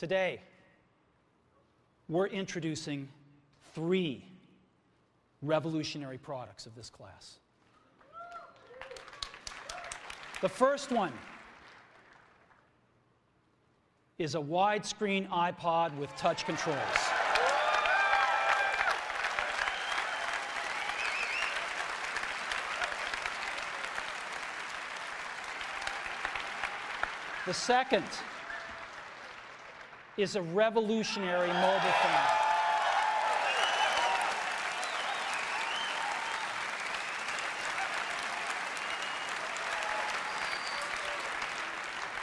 Today, we're introducing three revolutionary products of this class. The first one is a widescreen iPod with touch controls. The second is a revolutionary mobile phone.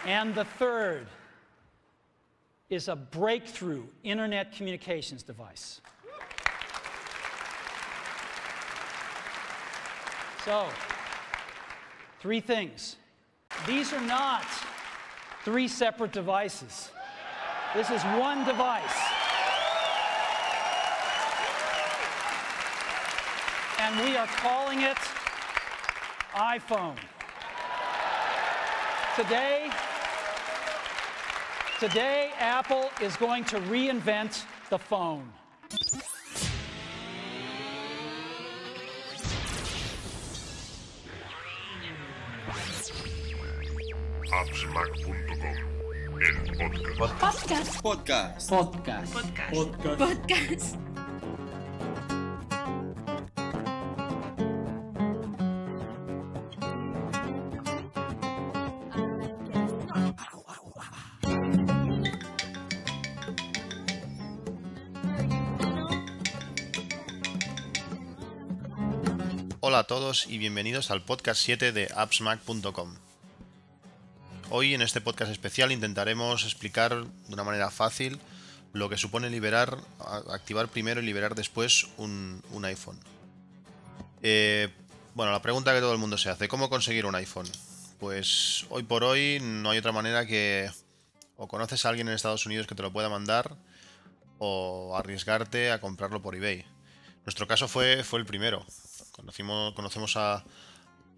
And the third is a breakthrough internet communications device. So, three things. These are not three separate devices. This is one device. And we are calling it iPhone. Today, today Apple is going to reinvent the phone. Appsmac.com, el podcast. Podcast. Podcast. Podcast. Podcast. Hola a todos y bienvenidos al podcast 7 de appsmac.com. Hoy en este podcast especial intentaremos explicar de una manera fácil lo que supone liberar, activar primero y liberar después un, un iPhone. Eh, bueno, la pregunta que todo el mundo se hace, ¿cómo conseguir un iPhone? Pues hoy por hoy no hay otra manera que o conoces a alguien en Estados Unidos que te lo pueda mandar o arriesgarte a comprarlo por eBay. Nuestro caso fue, fue el primero. Conocimos, conocemos a,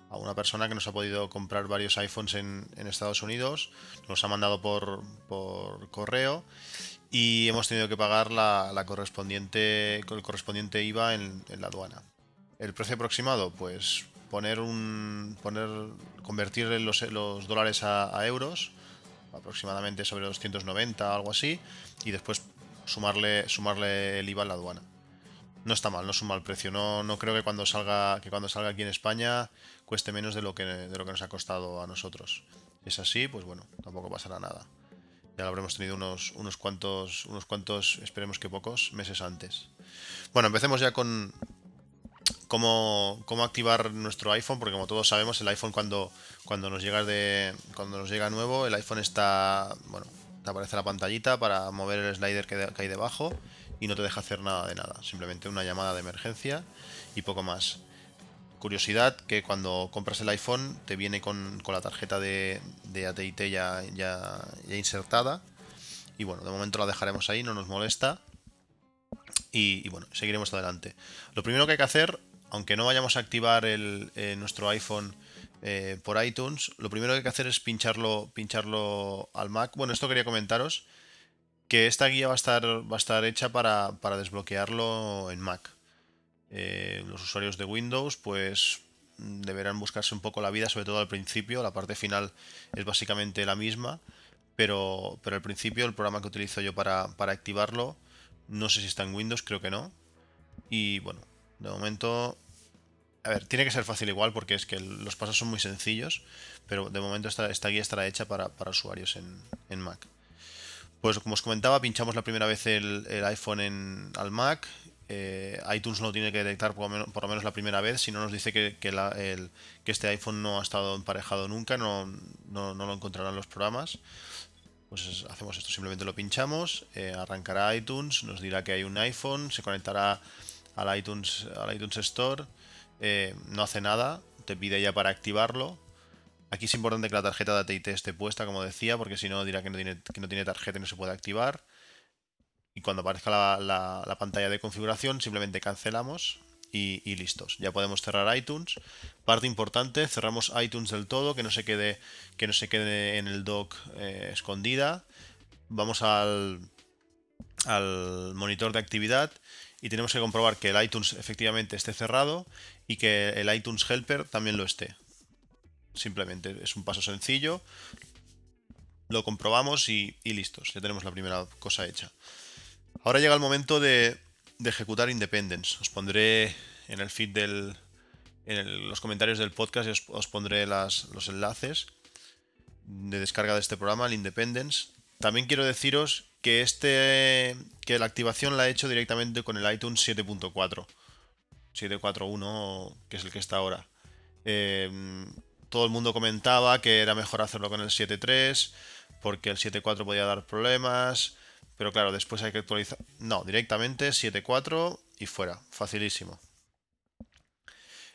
a una persona que nos ha podido comprar varios iPhones en, en Estados Unidos, nos ha mandado por, correo y hemos tenido que pagar la, correspondiente, el correspondiente IVA en, en la aduana. El precio aproximado, pues poner un. poner. convertir los, dólares a, euros, aproximadamente sobre 290, algo así, y después sumarle, sumarle el IVA a la aduana. No está mal, no es un mal precio. No, no creo que cuando salga, que cuando salga aquí en España cueste menos de lo que, de lo que nos ha costado a nosotros. Es así, pues bueno, tampoco pasará nada. Ya lo habremos tenido unos, unos cuantos, unos cuantos, esperemos que pocos, meses antes. Bueno, empecemos ya con cómo, cómo activar nuestro iPhone, porque como todos sabemos, el iPhone cuando, cuando nos llega de. cuando nos llega nuevo, el iPhone está. bueno, aparece la pantallita para mover el slider que, de- que hay debajo y no te deja hacer nada de nada. Simplemente una llamada de emergencia y poco más. Curiosidad que cuando compras el iPhone te viene con, con la tarjeta de, de AT&T ya, ya, ya insertada. Y bueno, de momento la dejaremos ahí, no nos molesta. Y, bueno, seguiremos adelante. Lo primero que hay que hacer, aunque no vayamos a activar el, eh, nuestro iPhone eh, por iTunes, lo primero que hay que hacer es pincharlo, pincharlo al Mac. Bueno, esto quería comentaros que esta guía va a estar, va a estar hecha para, para desbloquearlo en Mac. Eh, los usuarios de Windows, pues deberán buscarse un poco la vida, sobre todo al principio. La parte final es básicamente la misma, pero, pero al principio el programa que utilizo yo para, para activarlo, no sé si está en Windows, creo que no. Y bueno, de momento a ver, tiene que ser fácil igual porque es que los pasos son muy sencillos, pero de momento esta, esta guía estará hecha para, para usuarios en, en Mac. Pues como os comentaba, pinchamos la primera vez el, iPhone en, al Mac. eh, iTunes no tiene que detectar por lo menos, la primera vez, si no nos dice que, este iPhone no ha estado emparejado nunca, no, lo encontrarán los programas. Pues es- hacemos esto, simplemente lo pinchamos, eh, arrancará iTunes, nos dirá que hay un iPhone, se conectará al iTunes, al iTunes Store, eh, no hace nada, te pide ya para activarlo. Aquí es importante que la tarjeta de AT&T esté puesta, como decía, porque si no dirá que no tiene, que no tiene tarjeta y no se puede activar. Y cuando aparezca la, la- la pantalla de configuración, simplemente cancelamos y, y listos. Ya podemos cerrar iTunes. Parte importante, cerramos iTunes del todo, que no se quede, que no se quede en el dock eh, escondida. vamos al, al monitor de actividad y tenemos que comprobar que el iTunes efectivamente esté cerrado y que el iTunes Helper también lo esté. Simplemente es un paso sencillo, lo comprobamos y, listos, ya tenemos la primera cosa hecha. Ahora llega el momento de, ejecutar Independence. Os pondré en el feed del, en los comentarios del podcast y os, pondré los enlaces de descarga de este programa, el Independence. También quiero deciros que este que la activación la he hecho directamente con el iTunes 7.4 7.4.1 que es el que está ahora em, todo el mundo comentaba que era mejor hacerlo con el 7.3 porque el 7.4 podía dar problemas pero claro después hay que actualizar no directamente 7.4 y fuera facilísimo.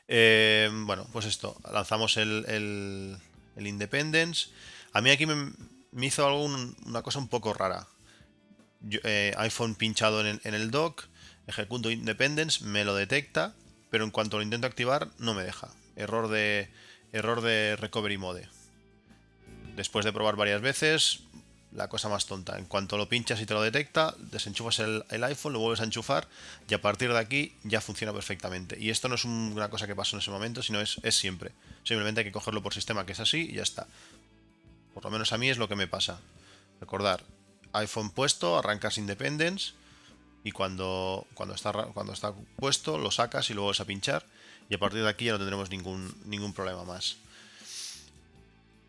Em, bueno pues esto lanzamos el, el, Independence. A mí aquí me, hizo algo, una cosa un poco rara. Eh, iPhone pinchado en el, dock, ejecuto Independence, me lo detecta, pero en cuanto lo intento activar no me deja. Error de, error de recovery mode. Después de probar varias veces, la cosa más tonta. En cuanto lo pinchas y te lo detecta, desenchufas el, iPhone, lo vuelves a enchufar y a partir de aquí ya funciona perfectamente. Y esto no es una cosa que pasó en ese momento, sino es, es siempre. Simplemente hay que cogerlo por sistema que es así y ya está. Por lo menos a mí es lo que me pasa. Recordar, iPhone puesto, arrancas Independence y cuando, cuando, está, cuando está puesto lo sacas y luego vas a pinchar y a partir de aquí ya no tendremos ningún, ningún problema más.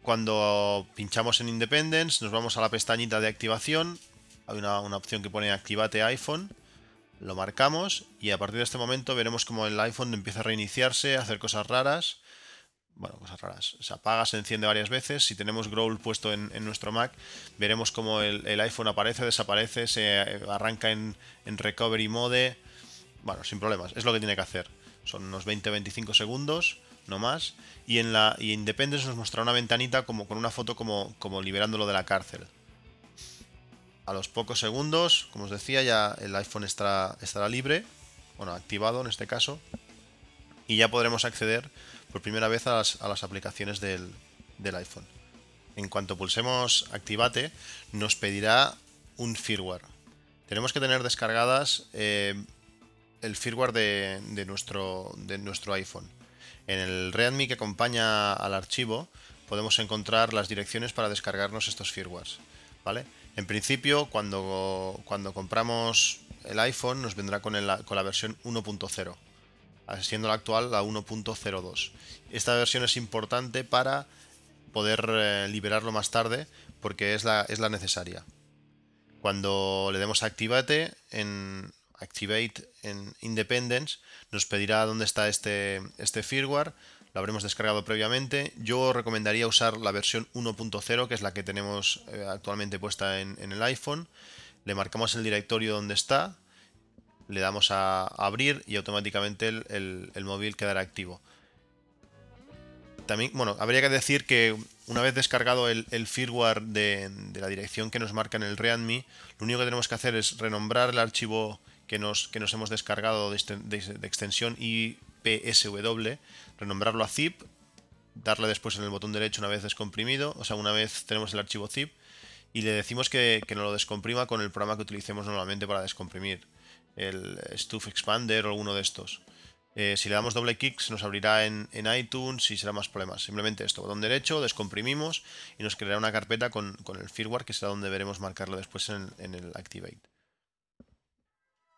Cuando pinchamos en Independence nos vamos a la pestañita de activación, hay una, una opción que pone Activate iPhone, lo marcamos y a partir de este momento veremos como el iPhone empieza a reiniciarse, a hacer cosas raras bueno, cosas raras. Se apaga, se enciende varias veces. Si tenemos Growl puesto en, nuestro Mac, veremos como el, iPhone aparece, desaparece, se eh, arranca en, recovery mode. Bueno, sin problemas. Es lo que tiene que hacer. Son unos 20-25 segundos, no más. Y en la y Independence nos mostrará una ventanita como con una foto como, como liberándolo de la cárcel. A los pocos segundos, como os decía, ya el iPhone estará, estará libre. Bueno, activado en este caso. Y ya podremos acceder por primera vez a las, aplicaciones del, iPhone. En cuanto pulsemos Activate, nos pedirá un firmware. Tenemos que tener descargadas eh, el firmware de, nuestro, de nuestro iPhone. En el README que acompaña al archivo podemos encontrar las direcciones para descargarnos estos firmwares. ¿vale? En principio, cuando, cuando compramos el iPhone, nos vendrá con, con la versión 1.0 siendo la actual la 1.02. Esta versión es importante para poder eh, liberarlo más tarde porque es la, es la necesaria. Cuando le demos a Activate en Activate en Independence, nos pedirá dónde está este, este firmware. Lo habremos descargado previamente. Yo recomendaría usar la versión 1.0, que es la que tenemos eh, actualmente puesta en, el iPhone. Le marcamos el directorio donde está le damos a abrir y automáticamente el, móvil quedará activo. También, bueno, habría que decir que una vez descargado el, firmware de, la dirección que nos marca en el README, lo único que tenemos que hacer es renombrar el archivo que nos, que nos hemos descargado de, extensión IPSW, renombrarlo a zip, darle después en el botón derecho una vez descomprimido, o sea, una vez tenemos el archivo zip, y le decimos que, que nos lo descomprima con el programa que utilicemos normalmente para descomprimir el Stuff Expander o alguno de estos. Eh, si le damos doble clic se nos abrirá en, iTunes y será más problemas. Simplemente esto, botón derecho, descomprimimos y nos creará una carpeta con, el firmware que será donde veremos marcarlo después en, el Activate.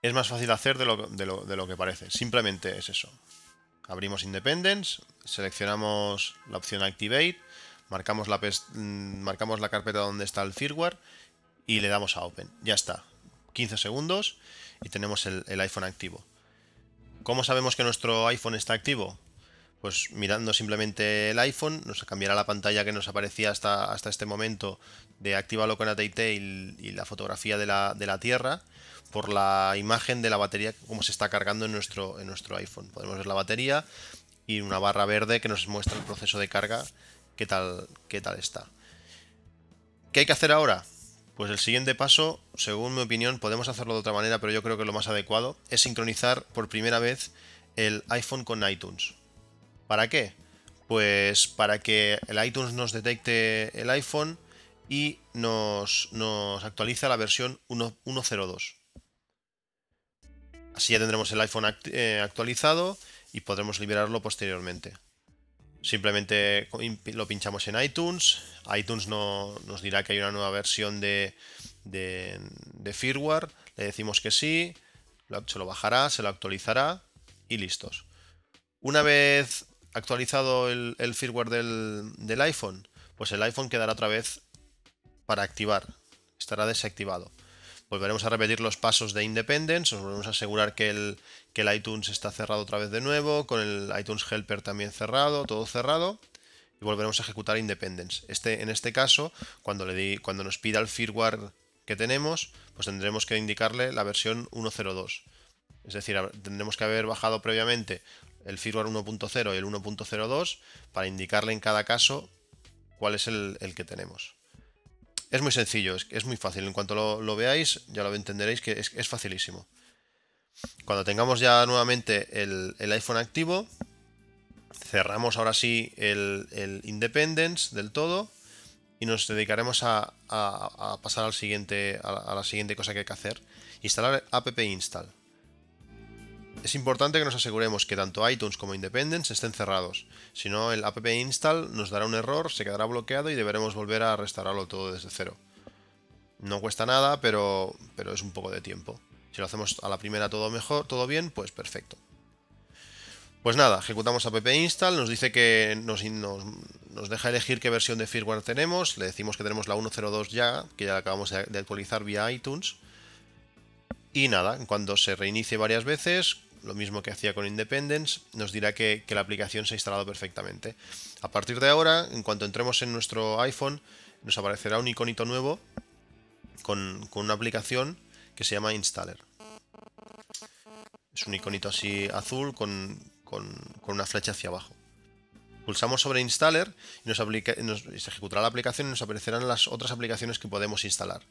Es más fácil hacer de lo, de, lo, que parece. Simplemente es eso. Abrimos Independence, seleccionamos la opción Activate, marcamos la, mm, marcamos la carpeta donde está el firmware y le damos a Open. Ya está. 15 segundos y tenemos el, iPhone activo. ¿Cómo sabemos que nuestro iPhone está activo? Pues mirando simplemente el iPhone, nos cambiará la pantalla que nos aparecía hasta, hasta este momento de activalo con ATT y, y la fotografía de la, de la, Tierra por la imagen de la batería, cómo se está cargando en nuestro, en nuestro iPhone. Podemos ver la batería y una barra verde que nos muestra el proceso de carga, qué tal, qué tal está. ¿Qué hay que hacer ahora? Pues el siguiente paso, según mi opinión, podemos hacerlo de otra manera, pero yo creo que lo más adecuado es sincronizar por primera vez el iPhone con iTunes. ¿Para qué? Pues para que el iTunes nos detecte el iPhone y nos, actualiza la versión 1.02. Así ya tendremos el iPhone eh, actualizado y podremos liberarlo posteriormente. Simplemente lo pinchamos en iTunes. iTunes nos dirá que hay una nueva versión de, firmware. Le decimos que sí. Se lo bajará, se lo actualizará y listos. Una vez actualizado el, firmware del, iPhone, pues el iPhone quedará otra vez para activar. Estará desactivado. Volveremos a repetir los pasos de Independence, nos volveremos a asegurar que el, que el iTunes está cerrado otra vez de nuevo, con el iTunes Helper también cerrado, todo cerrado, y volveremos a ejecutar Independence. Este, en este caso, cuando, le cuando nos pida el firmware que tenemos, pues tendremos que indicarle la versión 1.02. Es decir, tendremos que haber bajado previamente el firmware 1.0 y el 1.02 para indicarle en cada caso cuál es el, que tenemos. Es muy sencillo, es, muy fácil. En cuanto lo, veáis, ya lo entenderéis que es, facilísimo. Cuando tengamos ya nuevamente el, iPhone activo, cerramos ahora sí el, Independence del todo y nos dedicaremos a, pasar al siguiente, a, la siguiente cosa que hay que hacer. Instalar app install. Es importante que nos aseguremos que tanto iTunes como Independence estén cerrados. Si no, el app install nos dará un error, se quedará bloqueado y deberemos volver a restaurarlo todo desde cero. No cuesta nada, pero, pero es un poco de tiempo. Si lo hacemos a la primera todo mejor, todo bien, pues perfecto. Pues nada, ejecutamos app install, nos dice que nos, nos, deja elegir qué versión de firmware tenemos, le decimos que tenemos la 1.02 ya, que ya la acabamos de actualizar vía iTunes. Y nada, cuando se reinicie varias veces, lo mismo que hacía con Independence, nos dirá que, la aplicación se ha instalado perfectamente. A partir de ahora, en cuanto entremos en nuestro iPhone, nos aparecerá un iconito nuevo con, una aplicación que se llama Installer. Es un iconito así azul con, una flecha hacia abajo. Pulsamos sobre Installer y nos, se ejecutará la aplicación y nos aparecerán las otras aplicaciones que podemos instalar.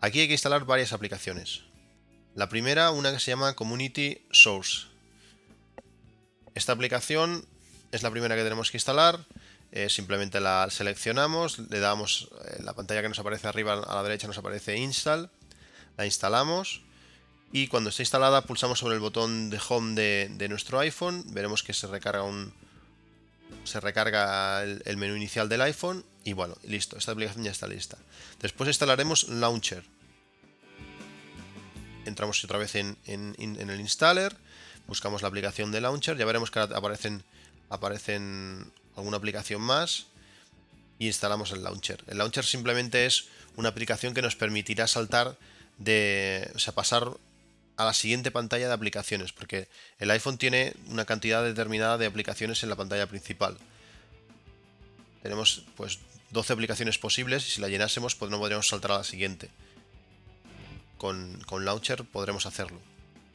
Aquí hay que instalar varias aplicaciones. La primera, una que se llama Community Source. Esta aplicación es la primera que tenemos que instalar. Eh, simplemente la seleccionamos, le damos eh, la pantalla que nos aparece arriba a la derecha, nos aparece Install. La instalamos y cuando esté instalada pulsamos sobre el botón de Home de, nuestro iPhone. Veremos que se recarga un, se recarga el, el, menú inicial del iPhone y bueno, listo, esta aplicación ya está lista. Después instalaremos Launcher entramos otra vez en, el installer, buscamos la aplicación de launcher, ya veremos que aparecen, aparecen alguna aplicación más y instalamos el launcher. El launcher simplemente es una aplicación que nos permitirá saltar de, o sea, pasar a la siguiente pantalla de aplicaciones, porque el iPhone tiene una cantidad determinada de aplicaciones en la pantalla principal. Tenemos pues 12 aplicaciones posibles y si la llenásemos pues no podríamos saltar a la siguiente con, Launcher podremos hacerlo.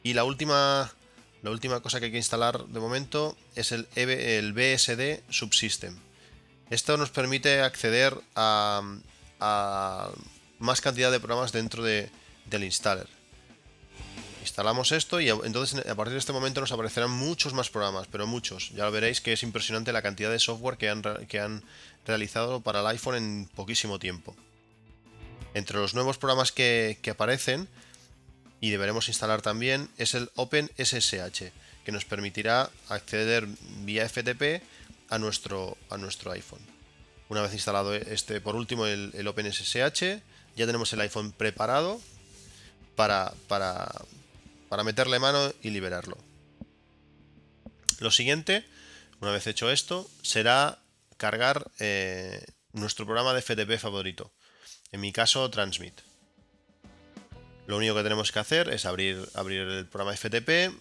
Y la última, la última cosa que hay que instalar de momento es el, e BSD Subsystem. Esto nos permite acceder a, más cantidad de programas dentro de, del installer. Instalamos esto y entonces a partir de este momento nos aparecerán muchos más programas, pero muchos. Ya veréis que es impresionante la cantidad de software que han realizado para el iPhone en poquísimo tiempo. Entre los nuevos programas que, aparecen y deberemos instalar también es el OpenSSH, que nos permitirá acceder vía FTP a nuestro, a nuestro iPhone. Una vez instalado este, por último, el, OpenSSH, ya tenemos el iPhone preparado para, para, para, meterle mano y liberarlo. Lo siguiente, una vez hecho esto, será cargar eh, nuestro programa de FTP favorito. En mi caso, Transmit. Lo único que tenemos que hacer es abrir, abrir el programa FTP,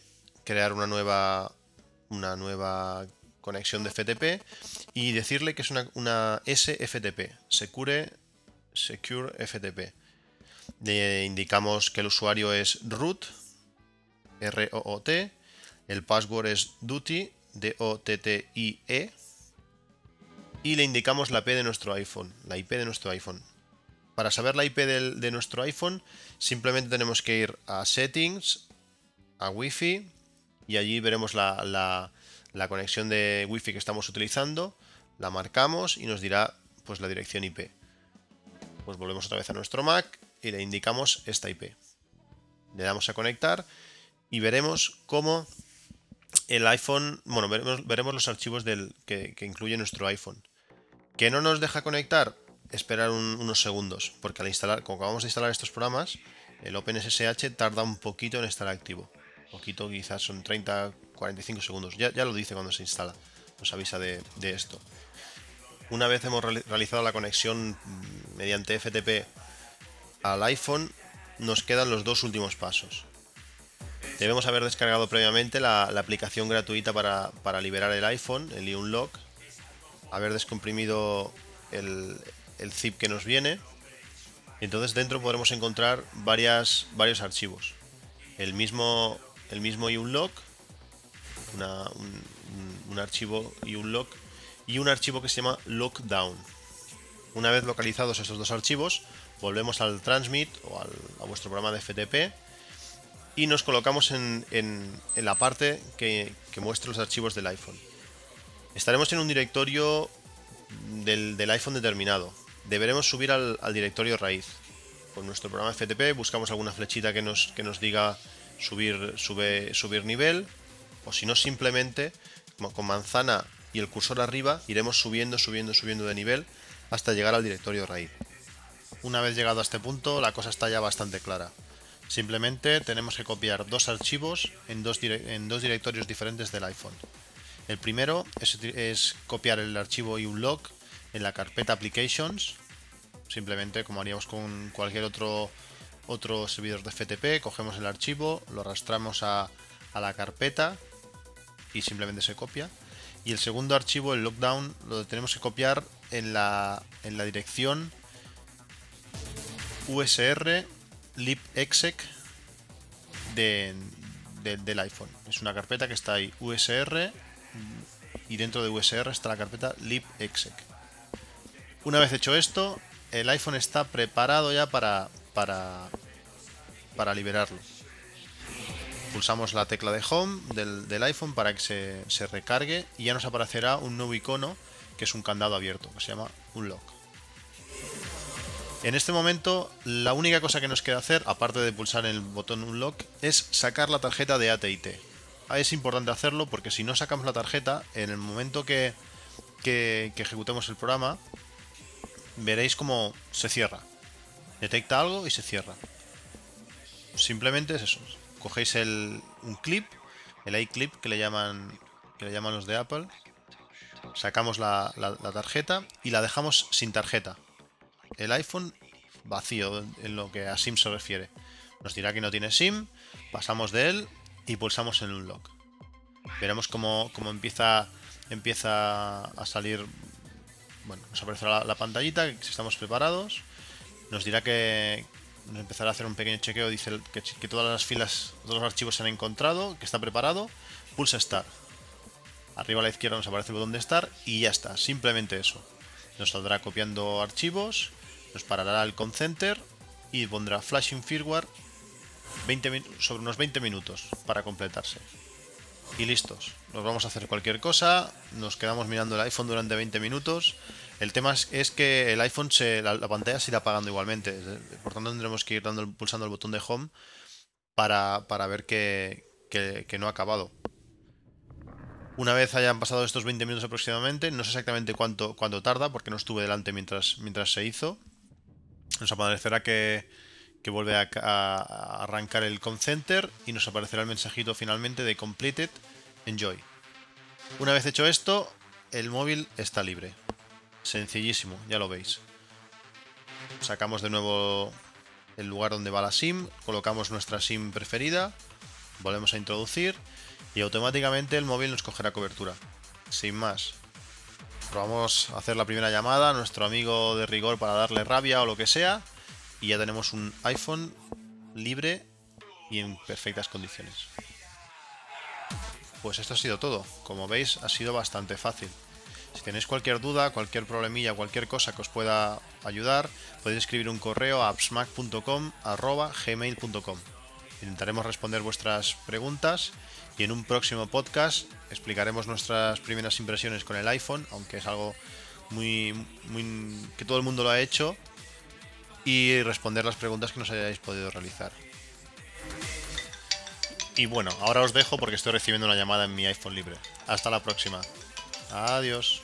crear una nueva, una nueva conexión de FTP y decirle que es una, SFTP, Secure, Secure FTP. Le indicamos que el usuario es root, R-O-O-T, el password es duty, D-O-T-T-I-E, y le indicamos la IP de nuestro iPhone, la IP de nuestro iPhone. Para saber la IP de nuestro iPhone, simplemente tenemos que ir a Settings, a Wi-Fi, y allí veremos la, conexión de Wi-Fi que estamos utilizando, la marcamos y nos dirá pues la dirección IP. Pues volvemos otra vez a nuestro Mac y le indicamos esta IP. Le damos a conectar y veremos cómo el iPhone, bueno, veremos, los archivos del, que, incluye nuestro iPhone. ¿Que no nos deja conectar? Esperar unos segundos, porque al instalar, como acabamos de instalar estos programas, el OpenSSH tarda un poquito en estar activo. Un poquito, quizás son 30, 45 segundos. Ya, ya lo dice cuando se instala, nos avisa de, esto. Una vez hemos realizado la conexión mediante FTP al iPhone, nos quedan los dos últimos pasos. Debemos haber descargado previamente la, aplicación gratuita para, liberar el iPhone, el iUnlock, haber descomprimido el, zip que nos viene. entonces dentro podremos encontrar varias, varios archivos. El mismo, el mismo iUnlock, un, archivo iUnlock y un archivo que se llama Lockdown. Una vez localizados estos dos archivos, volvemos al transmit o a vuestro programa de FTP y nos colocamos en, la parte que, muestra los archivos del iPhone. Estaremos en un directorio del, iPhone determinado. Deberemos subir al, directorio raíz. Con nuestro programa FTP buscamos alguna flechita que nos, que nos diga subir, subir nivel. O si no, simplemente con manzana y el cursor arriba iremos subiendo, subiendo, subiendo de nivel hasta llegar al directorio raíz. Una vez llegado a este punto, la cosa está ya bastante clara. Simplemente tenemos que copiar dos archivos en dos, en dos directorios diferentes del iPhone. El primero es, copiar el archivo iUnlock en la carpeta Applications, simplemente como haríamos con cualquier otro, otro servidor de FTP, cogemos el archivo, lo arrastramos a, la carpeta y simplemente se copia. Y el segundo archivo, el lockdown, lo tenemos que copiar en la, dirección usr libexec de, del iPhone. Es una carpeta que está ahí, USR, y dentro de USR está la carpeta libexec. Una vez hecho esto, el iPhone está preparado ya para, para, para liberarlo. Pulsamos la tecla de Home del, del iPhone para que se, se recargue y ya nos aparecerá un nuevo icono que es un candado abierto, que se llama Unlock. En este momento, la única cosa que nos queda hacer, aparte de pulsar el botón Unlock, es sacar la tarjeta de AT&T. Ah, es importante hacerlo porque si no sacamos la tarjeta, en el momento que, que, ejecutemos el programa, veréis cómo se cierra. Detecta algo y se cierra. Simplemente es eso. Cogéis el, un clip, el iClip que le llaman que le llaman los de Apple. Sacamos la tarjeta y la dejamos sin tarjeta el iPhone vacío en lo que a SIM se refiere. Nos dirá que no tiene SIM, pasamos de él y pulsamos en Unlock. Veremos cómo, empieza, empieza a salir. Bueno, nos aparecerá la, pantallita, si estamos preparados. Nos dirá que nos empezará a hacer un pequeño chequeo. Dice que, todas las filas, todos los archivos se han encontrado, que está preparado. Pulsa Start. Arriba a la izquierda nos aparece el botón de Start y ya está, simplemente eso. Nos saldrá copiando archivos nos parará el concenter y pondrá flashing firmware 20 sobre unos 20 minutos para completarse. Y listos. Nos vamos a hacer cualquier cosa, nos quedamos mirando el iPhone durante 20 minutos. El tema es, que el iPhone, se, la, pantalla se irá apagando igualmente. Por tanto, tendremos que ir pulsando el botón de home para, ver que, no ha acabado. Una vez hayan pasado estos 20 minutos aproximadamente, no sé exactamente cuánto, cuánto tarda, porque no estuve delante mientras, mientras se hizo nos aparecerá que, vuelve a, arrancar el concenter y nos aparecerá el mensajito finalmente de completed, enjoy. Una vez hecho esto, el móvil está libre. Sencillísimo, ya lo veis. Sacamos de nuevo el lugar donde va la SIM, colocamos nuestra SIM preferida, volvemos a introducir y automáticamente el móvil nos cogerá cobertura. Sin más, Probamos a hacer la primera llamada a nuestro amigo de rigor para darle rabia o lo que sea. Y ya tenemos un iPhone libre y en perfectas condiciones. Pues esto ha sido todo. Como veis, ha sido bastante fácil. Si tenéis cualquier duda, cualquier problemilla, cualquier cosa que os pueda ayudar, podéis escribir un correo a appsmac.com gmail.com. Intentaremos responder vuestras preguntas y en un próximo podcast explicaremos nuestras primeras impresiones con el iPhone, aunque es algo muy, muy que todo el mundo lo ha hecho y responder las preguntas que nos hayáis podido realizar. Y bueno, ahora os dejo porque estoy recibiendo una llamada en mi iPhone libre. Hasta la próxima. Adiós.